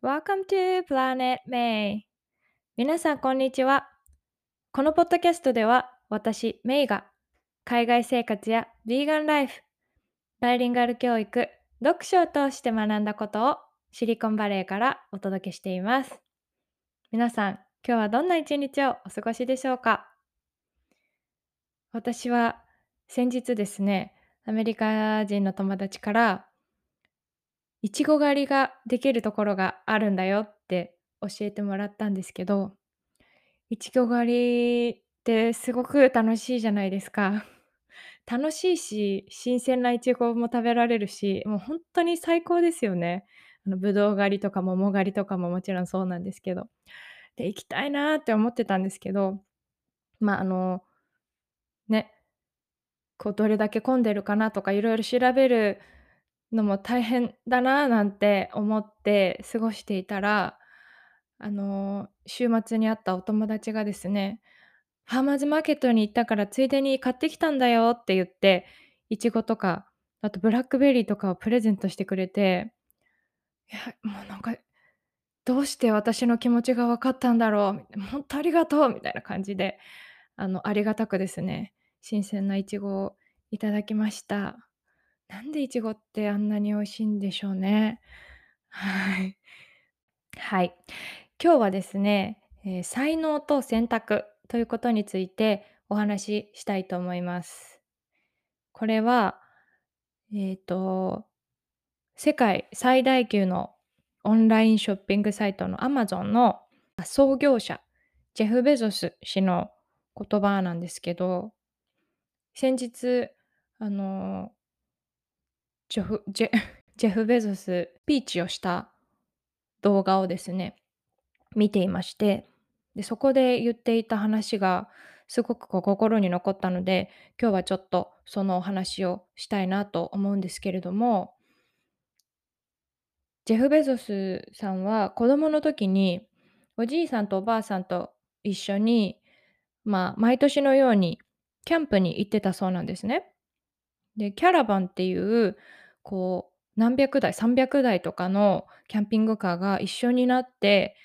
Welcome to Planet May. 皆さんこんにちは。このポッドキャストでは私メイが海外生活やヴィーガンライフバイリンガル教育読書を通して学んだことをシリコンバレーからお届けしています。皆さん今日はどんな一日をお過ごしでしょうか？私は先日ですねアメリカ人の友達からいちご狩りができるところがあるんだよって教えてもらったんですけど、いちご狩りってすごく楽しいじゃないですか。楽しいし、新鮮ないちごも食べられるし、もうほんとに最高ですよね。あの、ぶどう狩りとか桃狩りとかももちろんそうなんですけど。で、行きたいなって思ってたんですけど、ま、ああのね、こうどれだけ混んでるかなとか色々調べるのも大変だななんて思って過ごしていたら、あの、週末に会ったお友達がですね、「ファーマーズマーケットに行ったからついでに買ってきたんだよ」って言って、いちごとか、あとブラックベリーとかをプレゼントしてくれて、いや、もうなんか、どうして私の気持ちが分かったんだろう、ほんとありがとうみたいな感じで、あの、ありがたくですね、新鮮ないちごをいただきました。なんでいちごってあんなに美味しいんでしょうね。はい。はい。今日はですね、え、才能と選択ということについてお話ししたいと思います。これは、えっと、世界最大級のオンラインショッピングサイトのアマゾンの創業者、ジェフ・ベゾス氏の言葉なんですけど、先日、あのジョフジェジェフ・ ベゾス、ピーチをした動画をですね、見ていまして、で、そこで言っていた話がすごく心に残ったので、今日はちょっとそのお話をしたいなと思うんですけれどもジェフ・ベゾスさんは子供の時におじいさんとおばあさんと一緒に、まあ、毎年のようにキャンプに行ってたそうなんですね。で、キャラバンっていう、こう、何百台、300台とかのキャンピングカーが一緒になって、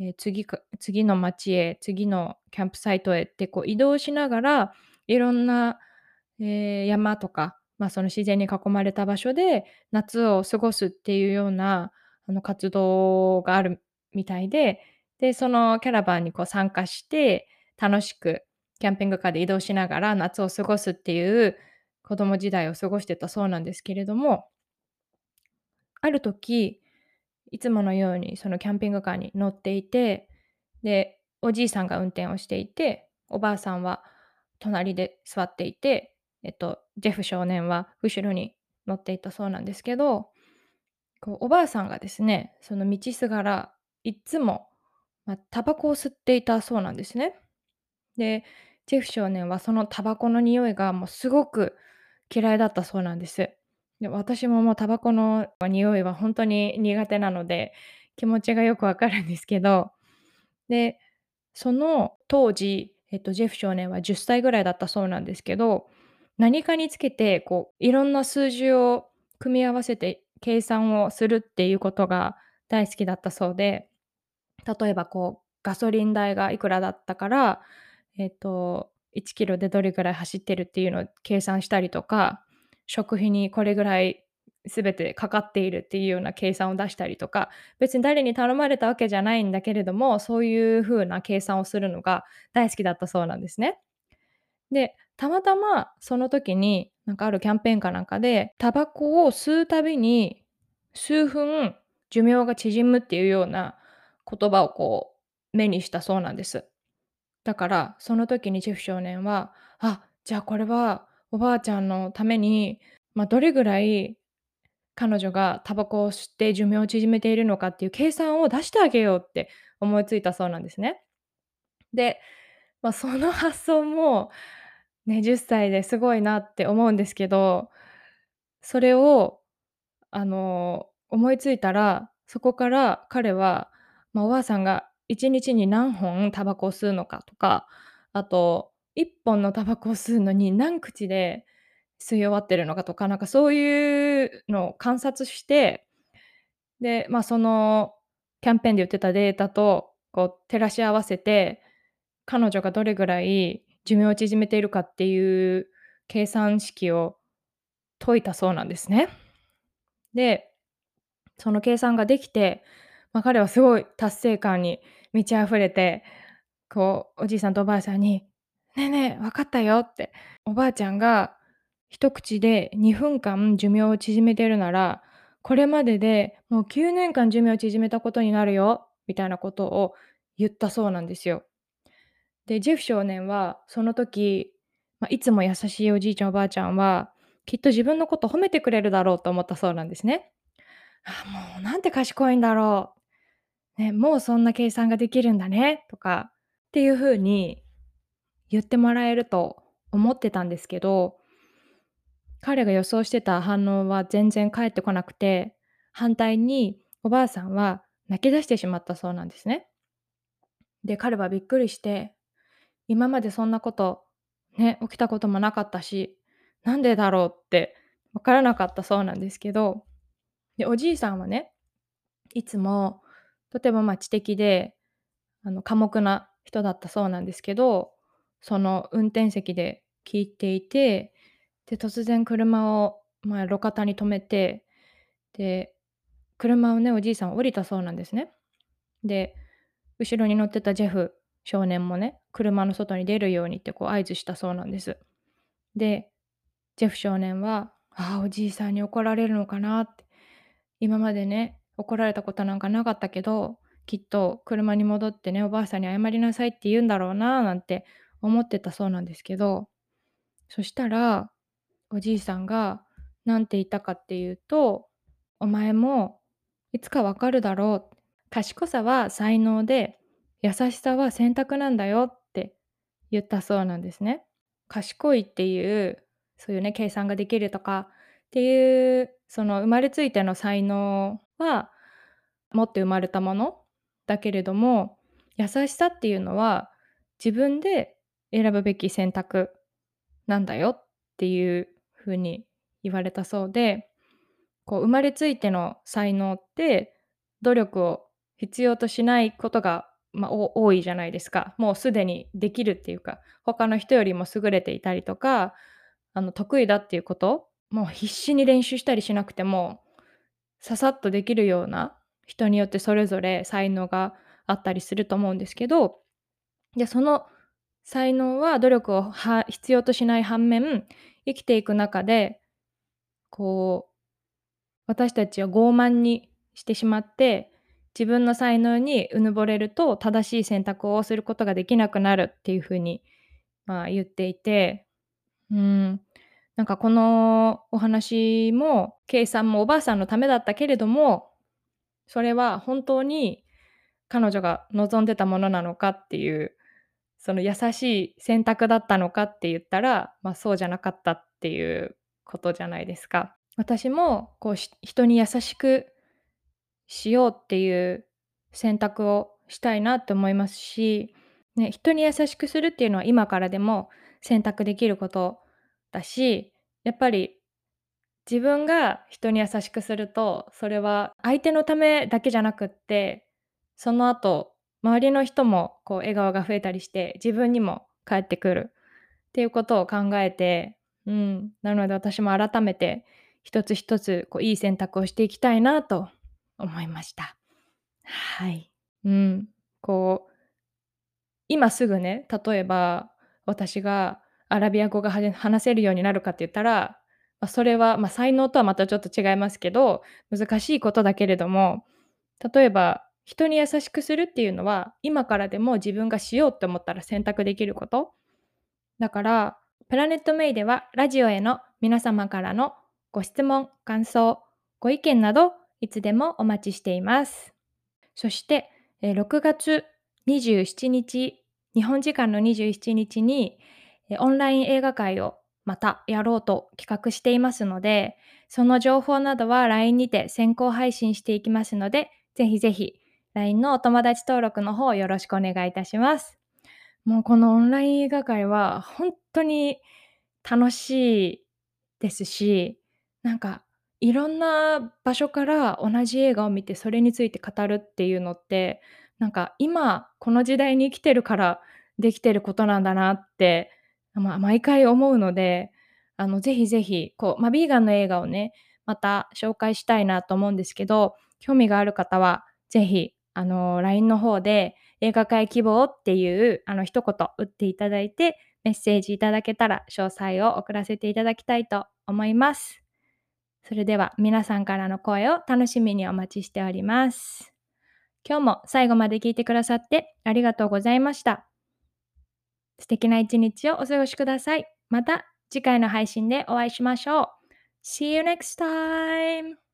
え、次か次の町へ、次のキャンプサイトへってこう移動しながら、いろんな、え、山とか、まあ、その自然に囲まれた場所で夏を過ごすっていうような、あの、活動があるみたいで、で、そのキャラバンにこう参加して、楽しくキャンピングカーで移動しながら夏を過ごすっていう子供時代を過ごしてたそうなんですけれどもある時、いつものようにそのキャンピングカーに乗っていて、で、おじいさんが運転をしていて、おばあさんは隣で座っていて、えっと、ジェフ少年は後ろに乗っていたそうなんですけど、こう、おばあさんがですね、その道すがらいっつも、ま、タバコを吸っていたそうなんですね。で、ジェフ少年はそのタバコの匂いがもうすごく嫌いだったそうなんです。で、私ももうタバコの匂いはほんとに苦手なので、気持ちがよくわかるんですけど、で、その当時、えっと、ジェフ少年は10歳ぐらいだったそうなんですけど、何かにつけて、こう、いろんな数字を組み合わせて計算をするっていうことが大好きだったそうで、例えばこう、ガソリン代がいくらだったから、えっと、1キロでどれぐらい走ってるっていうのを計算したりとか、食費にこれぐらい全てかかっているっていうような計算を出したりとか、別に誰に頼まれたわけじゃないんだけれども、そういう風な計算をするのが大好きだったそうなんですね。で、たまたまその時に、なんかあるキャンペーンかなんかで、タバコを吸うたびに数分寿命が縮むっていうような言葉をこう目にしたそうなんです。だから、その時にジェフ少年は、あ、じゃあこれはおばあちゃんのために、ま、どれぐらい彼女がタバコを吸って寿命を縮めているのかっていう計算を出してあげようって思いついたそうなんですね。で、まあ、その発想も、ね、10歳ですごいなって思うんですけど、それを、あの、思いついたら、そこから彼は、ま、おばあさんが1日に何本タバコを吸うのかとか、あと1本のタバコを吸うのに何口で吸い終わってるのかとか、なんかそういうのを観察して、で、まあ、そのキャンペーンで売ってたデータと、こう照らし合わせて、彼女がどれぐらい寿命を縮めているかっていう計算式を解いたそうなんですね。で、その計算ができて、ま、彼はすごい達成感に満ち溢れて、こうおじいさんとおばあさんに「ねえねえ、分かったよ」って。おばあちゃんが一口で2分間寿命を縮めてるなら、これまででもう9年間寿命を縮めたことになるよ、みたいなことを言ったそうなんですよ。で、ジェフ少年はその時、ま、いつも優しいおじいちゃんおばあちゃんは、きっと自分のこと褒めてくれるだろうと思ったそうなんですね。「あ、もうなんて賢いんだろう。ね、もうそんな計算ができるんだね」とかっていう風に言ってもらえると思ってたんですけど彼が予想してた反応は全然返ってこなくて、反対におばあさんは泣き出してしまったそうなんですね。で、彼はびっくりして、今までそんなこと、ね、起きたこともなかったし、なんでだろう？って分からなかったそうなんですけど、で、おじいさんはね、いつもとても、ま、知的で、あの、寡黙な人だったそうなんですけど、その運転席で聞いていて、で、突然車を、まあ、路肩に止めて、で、車をね、おじいさん降りたそうなんですね。で、後ろに乗ってたジェフ少年もね、車の外に出るようにってこう合図したそうなんです。で、ジェフ少年は、ああ、おじいさんに怒られるのかなって。今までね、怒られたことなんかなかったけど、きっと車に戻ってね、おばあさんに謝りなさいって言うんだろうななんて思ってたそうなんですけど、そしたら、おじいさんが何て言ったかっていうと、お前もいつかわかるだろう。賢さは才能で、優しさは選択なんだよって言ったそうなんですね。賢いっていう、そういうね、計算ができるとかっていう、その生まれついての才能は持って生まれたものだけれども、優しさっていうのは自分で選ぶべき選択なんだよっていう風に言われたそうで、こう生まれついての才能って努力を必要としないことが、ま、お多いじゃないですか。もうすでにできるっていうか、他の人よりも優れていたりとか、あの得意だっていうこと、もう必死に練習したりしなくても、ささっとできるような、人によってそれぞれ才能があったりすると思うんですけど、で、その才能は努力を必要としない反面、生きていく中で、こう、私たちは傲慢にしてしまって、自分の才能にうぬぼれると、正しい選択をすることができなくなるっていう風に、まあ、言っていて、うん、なんかこのお話も、計算もおばあさんのためだったけれども、それは本当に彼女が望んでたものなのかっていう、その優しい選択だったのかって言ったら、まあ、そうじゃなかったっていうことじゃないですか。私もこう、人に優しくしようっていう選択をしたいなって思いますし、ね、人に優しくするっていうのは今からでも選択できることだし、やっぱり自分が人に優しくすると、それは相手のためだけじゃなくって、その後、周りの人もこう笑顔が増えたりして、自分にも返ってくるっていうことを考えて、うん、なので私も改めて一つ一つこういい選択をしていきたいなと思いました。はい。うん、こう今すぐね、例えば私がアラビア語が話せるようになるかって言ったら、ま、それは、ま、才能とはまたちょっと違いますけど、難しいことだけれども、例えば人に優しくするっていうのは、今からでも自分がしようって思ったら選択できること。だから、プラネットメイではラジオへの皆様からのご質問、感想、ご意見などいつでもお待ちしています。そして、6月27日、日本時間の27日に、オンライン映画会をまたやろうと企画していますので、その情報などは LINE にて先行配信していきますので、ぜひぜひ LINE のお友達登録の方よろしくお願いいたします。もうこのオンライン映画会はほんとに楽しいですし、なんかいろんな場所から同じ映画を見て、それについて語るっていうのって、なんか今この時代に生きてるからできてることなんだなって、ま毎回思うので、あの、ぜひぜひ、こう、ま、ビーガンの映画をね、また紹介したいなと思うんですけど、興味がある方はぜひ、あの、LINE の方で映画界希望っていう、あの、一言打っていただいて、メッセージいただけたら詳細を送らせていただきたいと思います。それでは皆さんからの声を楽しみにお待ちしております。今日も最後まで聞いてくださってありがとうございました。素敵な一日をお過ごしください。また次回の配信でお会いしましょう。See you next time!